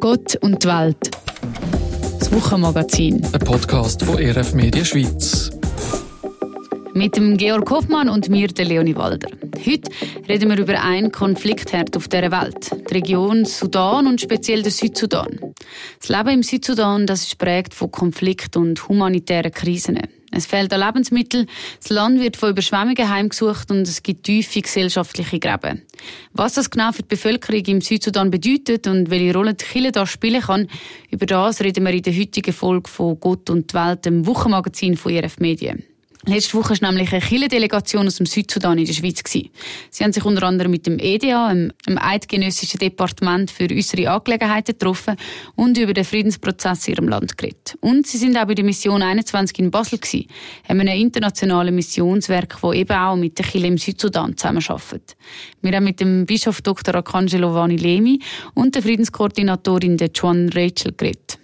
Gott und die Welt. Das Wochenmagazin. Ein Podcast von RF Media Schweiz. Mit dem Georg Hoffmann und mir, der Leonie Walder. Heute reden wir über einen Konfliktherd auf der Welt, die Region Sudan und speziell der Südsudan. Das Leben im Südsudan das ist prägt von Konflikt und humanitären Krisen. Es fehlt an Lebensmitteln, das Land wird von Überschwemmungen heimgesucht und es gibt tiefe gesellschaftliche Gräben. Was das genau für die Bevölkerung im Südsudan bedeutet und welche Rolle die Kirche da spielen kann, über das reden wir in der heutigen Folge von Gott und die Welt, dem Wochenmagazin von IRF Medien. Letzte Woche war nämlich eine Chile-Delegation aus dem Südsudan in der Schweiz. Sie haben sich unter anderem mit dem EDA, einem eidgenössischen Departement für äußere Angelegenheiten, getroffen und über den Friedensprozess in ihrem Land geredet. Und sie sind auch bei der Mission 21 in Basel gewesen, haben ein internationales Missionswerk, das eben auch mit der Chile im Südsudan zusammenarbeitet. Wir haben mit dem Bischof Dr. Arcangelo Vanilemi und der Friedenskoordinatorin der Joan Rachel geredet.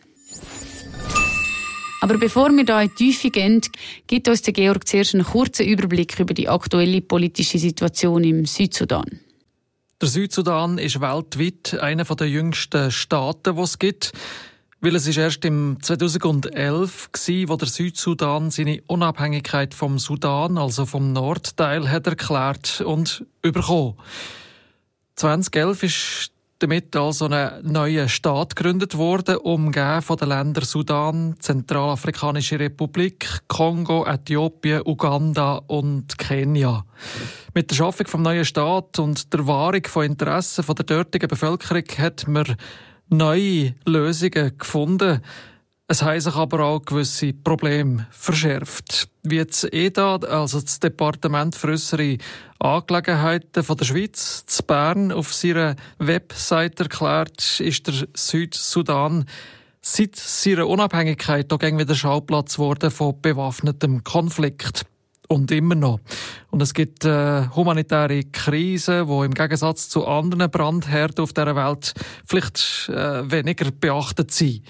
Aber bevor wir da in die Tiefe gehen, gibt uns der Georg zuerst einen kurzen Überblick über die aktuelle politische Situation im Südsudan. Der Südsudan ist weltweit einer der jüngsten Staaten, die es gibt. Weil es ist erst im 2011 war, wo der Südsudan seine Unabhängigkeit vom Sudan, also vom Nordteil, hat erklärt und überkommen. 2011 ist damit also ein neuer Staat gegründet worden, umgeben von den Ländern Sudan, Zentralafrikanische Republik, Kongo, Äthiopien, Uganda und Kenia. Mit der Schaffung vom neuen Staat und der Wahrung von Interessen der dortigen Bevölkerung hat man neue Lösungen gefunden. Es haben sich aber auch gewisse Probleme verschärft. Wie jetzt EDA, also das Departement für äußere Angelegenheiten von der Schweiz, zu Bern, auf seiner Website erklärt, ist der Südsudan seit seiner Unabhängigkeit auch wieder Schauplatz geworden von bewaffnetem Konflikt. Und immer noch. Und es gibt äh, humanitäre Krisen, die im Gegensatz zu anderen Brandherden auf der Welt vielleicht äh, weniger beachtet sind.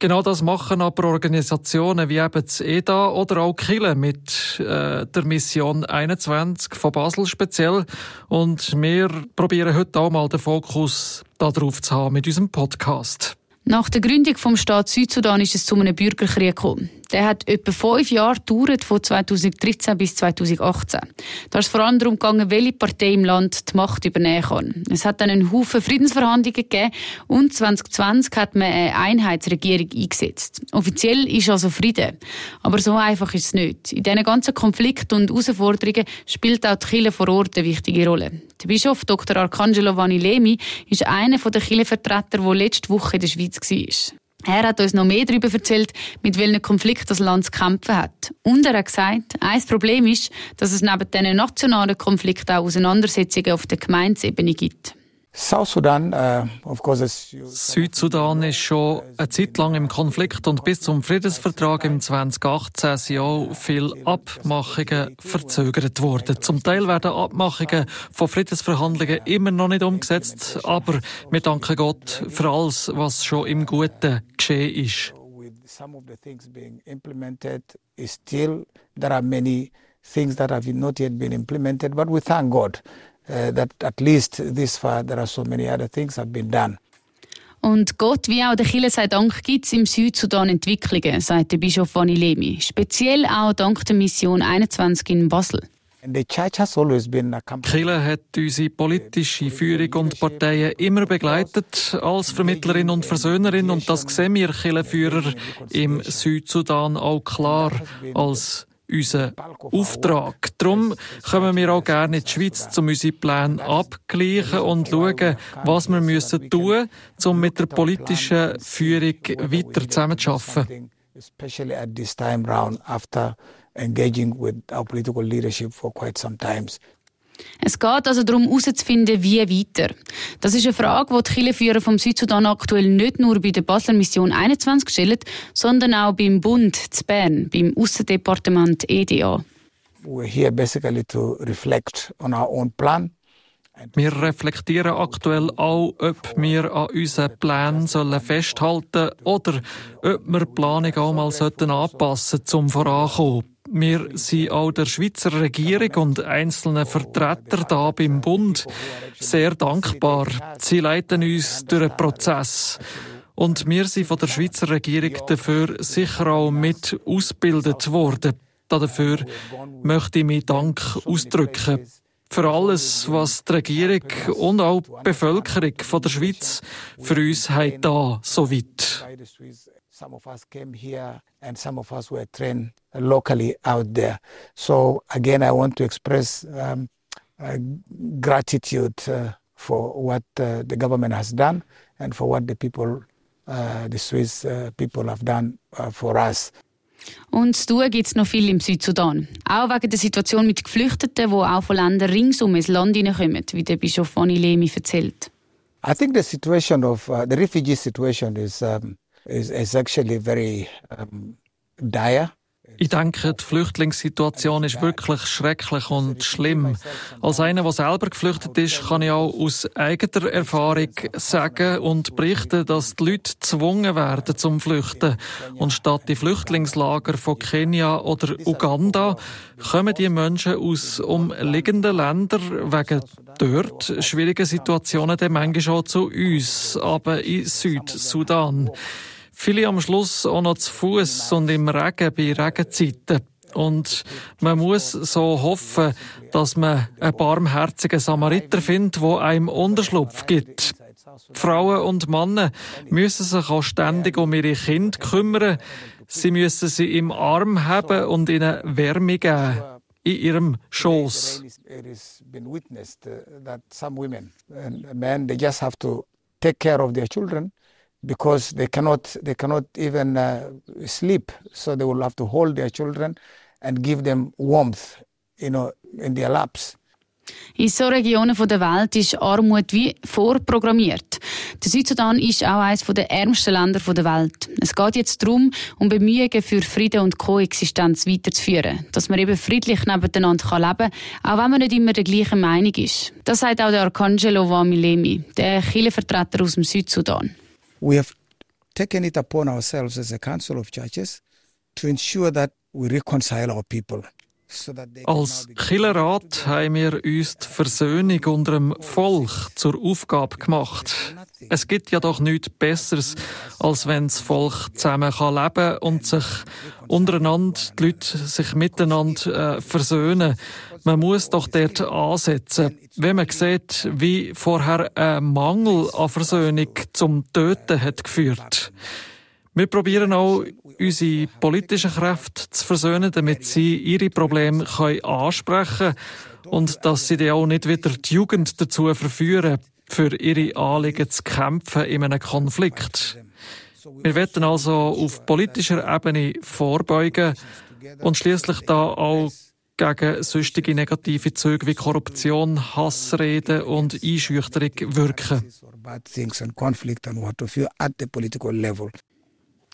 Genau das machen aber Organisationen wie eben das EDA oder auch Kille mit äh, der Mission 21 von Basel speziell. Und wir probieren heute auch mal den Fokus darauf zu haben mit unserem Podcast. Nach der Gründung vom Staat Südsudan ist es zu einem Bürgerkrieg gekommen. Der hat etwa fünf Jahre gedauert, von 2013 bis 2018. Da ist vor allem darum gegangen, welche Partei im Land die Macht übernehmen kann. Es hat dann einen Haufen Friedensverhandlungen gegeben und 2020 hat man eine Einheitsregierung eingesetzt. Offiziell ist also Frieden. Aber so einfach ist es nicht. In diesen ganzen Konflikten und Herausforderungen spielt auch die Kirche vor Ort eine wichtige Rolle. Der Bischof Dr. Arcangelo Vanilemi ist einer der Kirchenvertreter, der letzte Woche in der Schweiz war. Er hat uns noch mehr darüber erzählt, mit welchen Konflikt das Land zu kämpfen hat. Und er hat gesagt, ein Problem ist, dass es neben diesen nationalen Konflikten auch Auseinandersetzungen auf der Gemeindesebene gibt. Südsudan ist schon eine Zeit lang im Konflikt und bis zum Friedensvertrag im 2018 sind auch viele Abmachungen verzögert worden. Zum Teil werden Abmachungen von Friedensverhandlungen immer noch nicht umgesetzt, aber wir danken Gott für alles, was schon im Guten geschehen ist. things that have not yet been implemented, but we thank God uh, that at least this far there are so many other things have been done. Und Gott wie auch der Kirche sei Dank gibt es im Südsudan Entwicklungen, sagt der Bischof Vanilemi. Speziell auch dank der Mission 21 in Basel. Die Kirche hat unsere politische Führung und Parteien immer begleitet als Vermittlerin und Versöhnerin und das sehen wir Kirchenführer im Südsudan auch klar als unser Auftrag. Darum kommen wir auch gerne in die Schweiz, um unsere Pläne abgleichen und schauen, was wir müssen tun müssen, um mit der politischen Führung weiter zusammenzuarbeiten. Engaging with our political leadership for quite some times. Es geht also darum, herauszufinden, wie weiter. Das ist eine Frage, die die Kirchenführer vom Südsudan aktuell nicht nur bei der Basler Mission 21 stellen, sondern auch beim Bund zu Bern, beim Aussendepartement EDA. We're here basically to reflect on our own plan. Wir reflektieren aktuell auch, ob wir an unseren Plänen festhalten sollen oder ob wir die Planung auch mal anpassen sollten, um voranzukommen. Wir sind auch der Schweizer Regierung und einzelnen Vertretern da beim Bund sehr dankbar. Sie leiten uns durch den Prozess. Und wir sind von der Schweizer Regierung dafür sicher auch mit ausgebildet worden. Dafür möchte ich meinen Dank ausdrücken. Für alles, was die Regierung und auch die Bevölkerung von der Schweiz für uns haben da so weit. Some of us came here and some of us were trained locally out there. So again, I want to express um, uh, gratitude uh, for what uh, the government has done and for what the people uh, the Swiss uh, people have done uh, for us. Und zu tun gibt es noch viel im Südsudan. Auch wegen der Situation mit Geflüchteten, die auch von Ländern ringsum ins Land hineinkommen, wie der Bischof Oni Lemi erzählt. I think the situation of uh, the refugee situation is, um, Ich denke, die Flüchtlingssituation ist wirklich schrecklich und schlimm. Als einer, der selber geflüchtet ist, kann ich auch aus eigener Erfahrung sagen und berichten, dass die Leute gezwungen werden zum Flüchten. Und statt die Flüchtlingslager von Kenia oder Uganda kommen die Menschen aus umliegenden Ländern wegen dort schwierigen Situationen dann manchmal auch zu uns, aber in Südsudan. Viele am Schluss auch noch zu Fuß und im Regen bei Regenzeiten. Und man muss so hoffen, dass man einen barmherzigen Samariter findet, der einem Unterschlupf gibt. Frauen und Männer müssen sich auch ständig um ihre Kinder kümmern. Sie müssen sie im Arm haben und ihnen Wärme geben in ihrem Schoß. take care of their children because they cannot they cannot even uh, sleep so they will have to hold their children and give them warmth you know in their laps in so Regionen der Welt ist Armut wie vorprogrammiert. Der Südsudan ist auch eines der ärmsten Länder der Welt. Es geht jetzt darum, um Bemühungen für Frieden und Koexistenz weiterzuführen. Dass man eben friedlich nebeneinander leben kann, auch wenn man nicht immer der gleichen Meinung ist. Das sagt auch der Arcangelo Wamilemi, der Kirchenvertreter aus dem Südsudan. We have taken it upon ourselves as a council of churches to ensure that we reconcile our people. Als Killerrat haben wir uns die Versöhnung unter dem Volk zur Aufgabe gemacht. Es gibt ja doch nichts Besseres, als wenn das Volk zusammen leben kann und sich untereinander, die Leute sich miteinander äh, versöhnen. Man muss doch dort ansetzen. Wenn man sieht, wie vorher ein Mangel an Versöhnung zum Töten hat geführt. Wir probieren auch, unsere politischen Kräfte zu versöhnen, damit sie ihre Probleme können ansprechen können und dass sie dann auch nicht wieder die Jugend dazu verführen, für ihre Anliegen zu kämpfen in einem Konflikt. Wir werden also auf politischer Ebene vorbeugen und schließlich da auch gegen sonstige negative Züge wie Korruption, Hassreden und Einschüchterung wirken.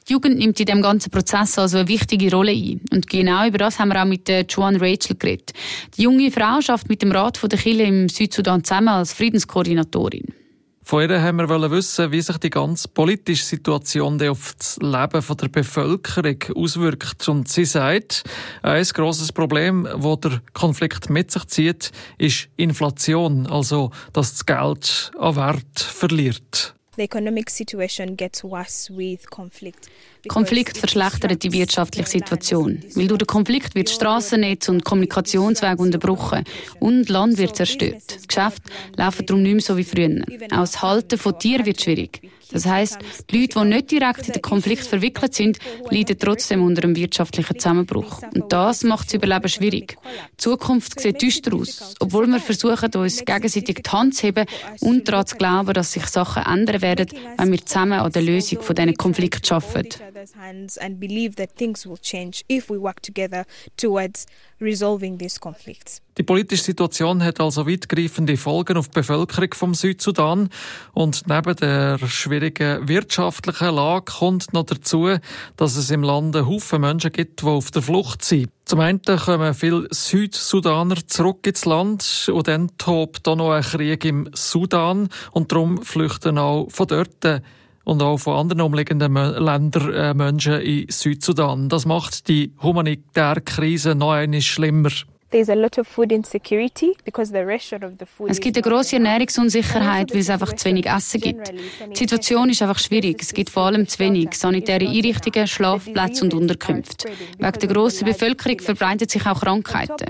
Die Jugend nimmt in dem ganzen Prozess also eine wichtige Rolle ein. Und genau über das haben wir auch mit der Joan Rachel geredet. Die junge Frau schafft mit dem Rat der Kirche im Südsudan zusammen als Friedenskoordinatorin. Von ihr haben wir wissen, wie sich die ganze politische Situation auf das Leben der Bevölkerung auswirkt. Und sie sagt, ein grosses Problem, das der Konflikt mit sich zieht, ist Inflation, also dass das Geld an Wert verliert. The economic situation gets worse with conflict. Konflikt verschlechtert die wirtschaftliche Situation. Weil durch den Konflikt wird Straßennetz und Kommunikationswege unterbrochen und Land wird zerstört. Das Geschäft laufen darum nicht mehr so wie früher. Auch das Halten von Tieren wird schwierig. Das heisst, die Leute, die nicht direkt in den Konflikt verwickelt sind, leiden trotzdem unter einem wirtschaftlichen Zusammenbruch. Und das macht das Überleben schwierig. Die Zukunft sieht düster aus, obwohl wir versuchen, uns gegenseitig die Hand zu heben und daran zu glauben, dass sich Sachen ändern werden, wenn wir zusammen an der Lösung von diesen Konflikten arbeiten. Die politische Situation hat also weitgreifende Folgen auf die Bevölkerung vom Südsudan. Und neben der schwierigen wirtschaftlichen Lage kommt noch dazu, dass es im Land Haufen Menschen gibt, die auf der Flucht sind. Zum einen kommen viele Südsudaner zurück ins Land und dann tobt auch noch ein Krieg im Sudan. Und darum flüchten auch von dort und auch von anderen umliegenden Ländern äh, Menschen in Südsudan. Das macht die humanitäre Krise noch einmal schlimmer. Es gibt eine große Ernährungsunsicherheit, weil es einfach zu wenig Essen gibt. Die Situation ist einfach schwierig. Es gibt vor allem zu wenig sanitäre Einrichtungen, Schlafplätze und Unterkünfte. Wegen der grossen Bevölkerung verbreiten sich auch Krankheiten.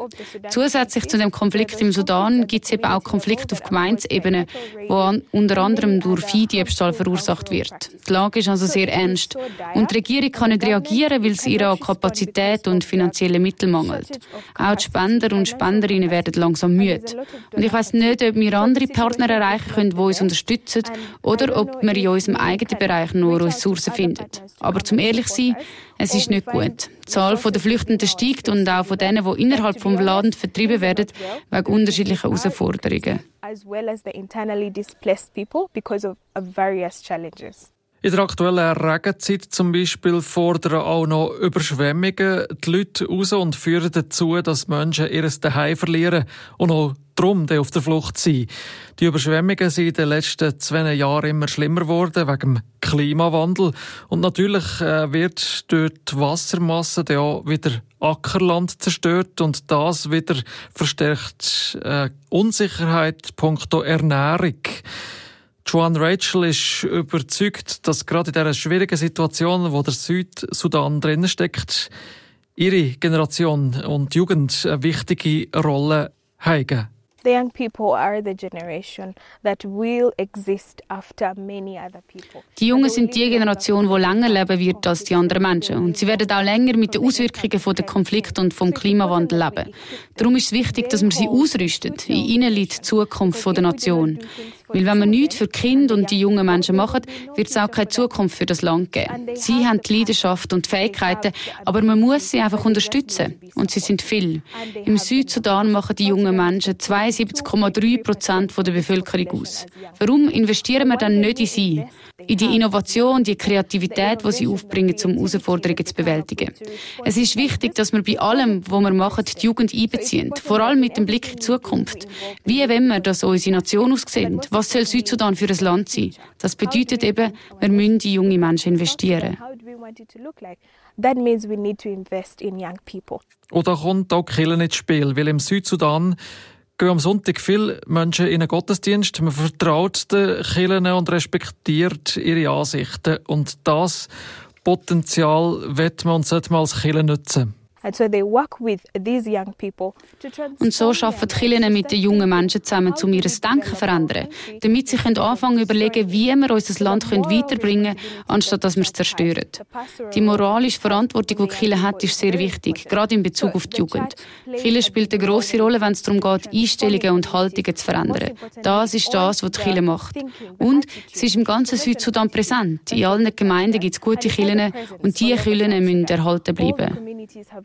Zusätzlich zu dem Konflikt im Sudan gibt es eben auch Konflikte auf Gemeindeebene, wo unter anderem durch Viehdiebstahl verursacht wird. Die Lage ist also sehr ernst. Und die Regierung kann nicht reagieren, weil es ihr an Kapazität und finanzielle Mittel mangelt. Auch die Spender und Spenderinnen werden langsam müde. Und ich weiß nicht, ob wir andere Partner erreichen können, die uns unterstützen, oder ob wir in unserem eigenen Bereich nur Ressourcen finden. Aber zum ehrlich sein, es ist nicht gut. Die Zahl der Flüchtenden steigt und auch von denen, die innerhalb des Landes vertrieben werden, wegen unterschiedlicher Herausforderungen. As well as the internally displaced people because of various challenges. In der aktuellen Regenzeit zum Beispiel fordern auch noch Überschwemmungen die Leute raus und führen dazu, dass Menschen ihr Zuhause verlieren und auch darum auf der Flucht sind. Die Überschwemmungen sind in den letzten zwei Jahren immer schlimmer geworden wegen dem Klimawandel. Und natürlich äh, wird durch die Wassermasse dann auch wieder Ackerland zerstört und das wieder verstärkt äh, Unsicherheit punkto Ernährung. Joan Rachel ist überzeugt, dass gerade in dieser schwierigen Situation, wo der Südsudan drin steckt, ihre Generation und Jugend eine wichtige Rolle haben. The young people are the generation that will exist after many other people. Die Jungen sind die Generation, die länger leben wird als die anderen Menschen und sie werden auch länger mit den Auswirkungen von der Konflikt und vom Klimawandel leben. Darum ist es wichtig, dass man sie ausrüstet. In ihnen liegt die Zukunft der Nation. Weil wenn wir nichts für die Kinder und die jungen Menschen machen, wird es auch keine Zukunft für das Land geben. Sie haben die Leidenschaft und die Fähigkeiten, aber man muss sie einfach unterstützen. Und sie sind viel. Im Südsudan machen die jungen Menschen 72,3 Prozent der Bevölkerung aus. Warum investieren wir dann nicht in sie? In die Innovation, die Kreativität, die sie aufbringen, um Herausforderungen zu bewältigen. Es ist wichtig, dass wir bei allem, was wir machen, die Jugend einbeziehen. Vor allem mit dem Blick in die Zukunft. Wie wenn wir, dass unsere Nation aussehen? Was soll Südsudan für ein Land sein? Das bedeutet eben, wir müssen in junge Menschen investieren. That means we need to invest in young people. Oder kommt auch Killen ins Spiel, weil im Südsudan gehen am Sonntag viele Menschen in einen Gottesdienst. Man vertraut den Kirchen und respektiert ihre Ansichten. Und das Potenzial wird man und sollte man als Kirche nutzen. Und so arbeiten die Kirchen mit den jungen Menschen zusammen, um ihr Denken zu verändern, damit sie anfangen zu überlegen, wie wir unser Land weiterbringen können, anstatt dass wir es zerstören. Die moralische Verantwortung, die Kirche hat, ist sehr wichtig, gerade in Bezug auf die Jugend. Kirche spielt eine grosse Rolle, wenn es darum geht, Einstellungen und Haltungen zu verändern. Das ist das, was die Kirche macht. Und sie ist im ganzen Südsudan präsent. In allen Gemeinden gibt es gute Kirchen und diese Kirchen müssen erhalten bleiben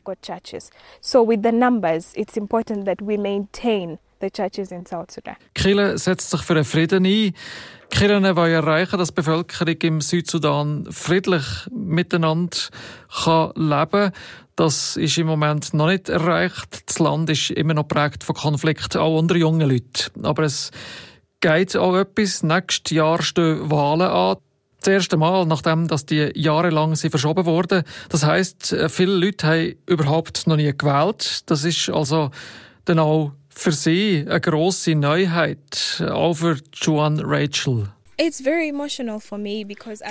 got churches. So with the numbers, it's important that we maintain the churches in South Sudan. Kille setzt sich für einen Frieden ein. Kirchen wollen erreichen, dass die Bevölkerung im Südsudan friedlich miteinander kann leben kann. Das ist im Moment noch nicht erreicht. Das Land ist immer noch prägt von Konflikten, auch unter jungen Leuten. Aber es geht auch etwas. Nächstes Jahr stehen Wahlen an das erste Mal, nachdem dass die jahrelang sie verschoben wurden. Das heißt, äh, viele Leute haben überhaupt noch nie gewählt. Das ist also dann auch für sie eine grosse Neuheit, auch für Joan Rachel.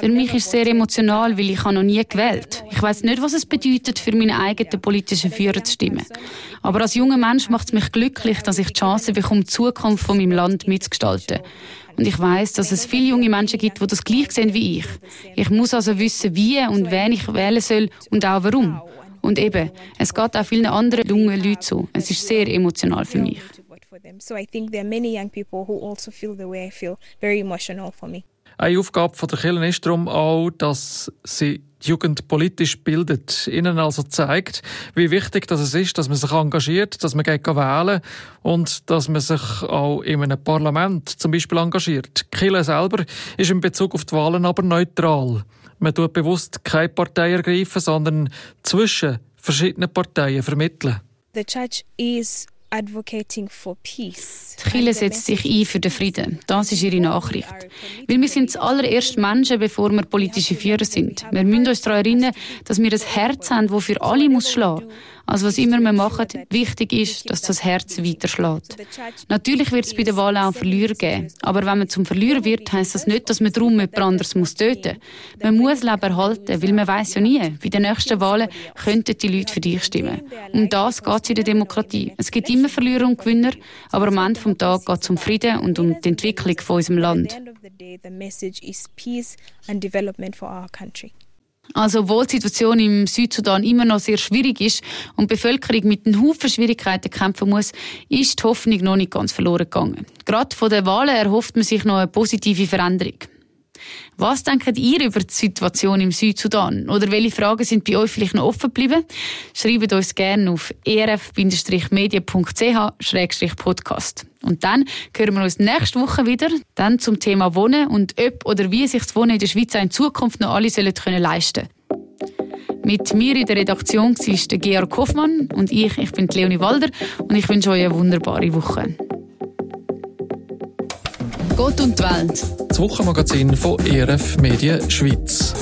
Für mich ist es sehr emotional, weil ich noch nie gewählt Ich weiß nicht, was es bedeutet, für meine eigenen politischen Führer zu stimmen. Aber als junger Mensch macht es mich glücklich, dass ich die Chance bekomme, die Zukunft von meinem Land mitzugestalten. Und ich weiß, dass es viele junge Menschen gibt, die das gleich sehen wie ich. Ich muss also wissen, wie und wen ich wählen soll und auch warum. Und eben, es geht auch vielen anderen jungen Leuten so. Es ist sehr emotional für mich. So I think there are many young people who also feel the way I feel. Very emotional for me. Eine Aufgabe der Kirche ist darum auch, dass sie die Jugend politisch bildet, ihnen also zeigt, wie wichtig das ist, dass man sich engagiert, dass man geht wählen und dass man sich auch in einem Parlament zum Beispiel engagiert. Kirche selber ist in Bezug auf die Wahlen aber neutral. Man tut bewusst keine Partei ergreifen, sondern zwischen verschiedenen Parteien vermitteln. The church is. Die Kirche setzt sich ein für den Frieden. Das ist ihre Nachricht. Weil wir sind zuallererst Menschen, bevor wir politische Führer sind. Wir müssen uns daran erinnern, dass wir ein Herz haben, das für alle muss schlagen muss. Also was immer wir machen, wichtig ist, dass das Herz weiterschlägt. Natürlich wird es bei den Wahlen auch Verlierer geben. Aber wenn man zum Verlierer wird, heisst das nicht, dass man darum jemand anderes muss töten muss. Man muss Leben erhalten, weil man weiß ja nie, bei den nächsten Wahlen könnten die Leute für dich stimmen. Um das geht es in der Demokratie. Es gibt immer Verlierer und Gewinner, aber am Ende des Tages geht es um Frieden und um die Entwicklung von unserem Land. Also, obwohl die Situation im Südsudan immer noch sehr schwierig ist und die Bevölkerung mit einem Haufen Schwierigkeiten kämpfen muss, ist die Hoffnung noch nicht ganz verloren gegangen. Gerade von den Wahlen erhofft man sich noch eine positive Veränderung. Was denkt ihr über die Situation im Südsudan? Oder welche Fragen sind bei euch vielleicht noch offen geblieben? Schreibt uns gerne auf erf-medien.ch-podcast. Und dann hören wir uns nächste Woche wieder, dann zum Thema Wohnen und ob oder wie sich das Wohnen in der Schweiz in Zukunft noch alle sollen können leisten Mit mir in der Redaktion ist der Georg Hoffmann und ich, ich bin Leonie Walder und ich wünsche euch eine wunderbare Woche. Gott und die Welt. Das Wochenmagazin von ERF Medien Schweiz.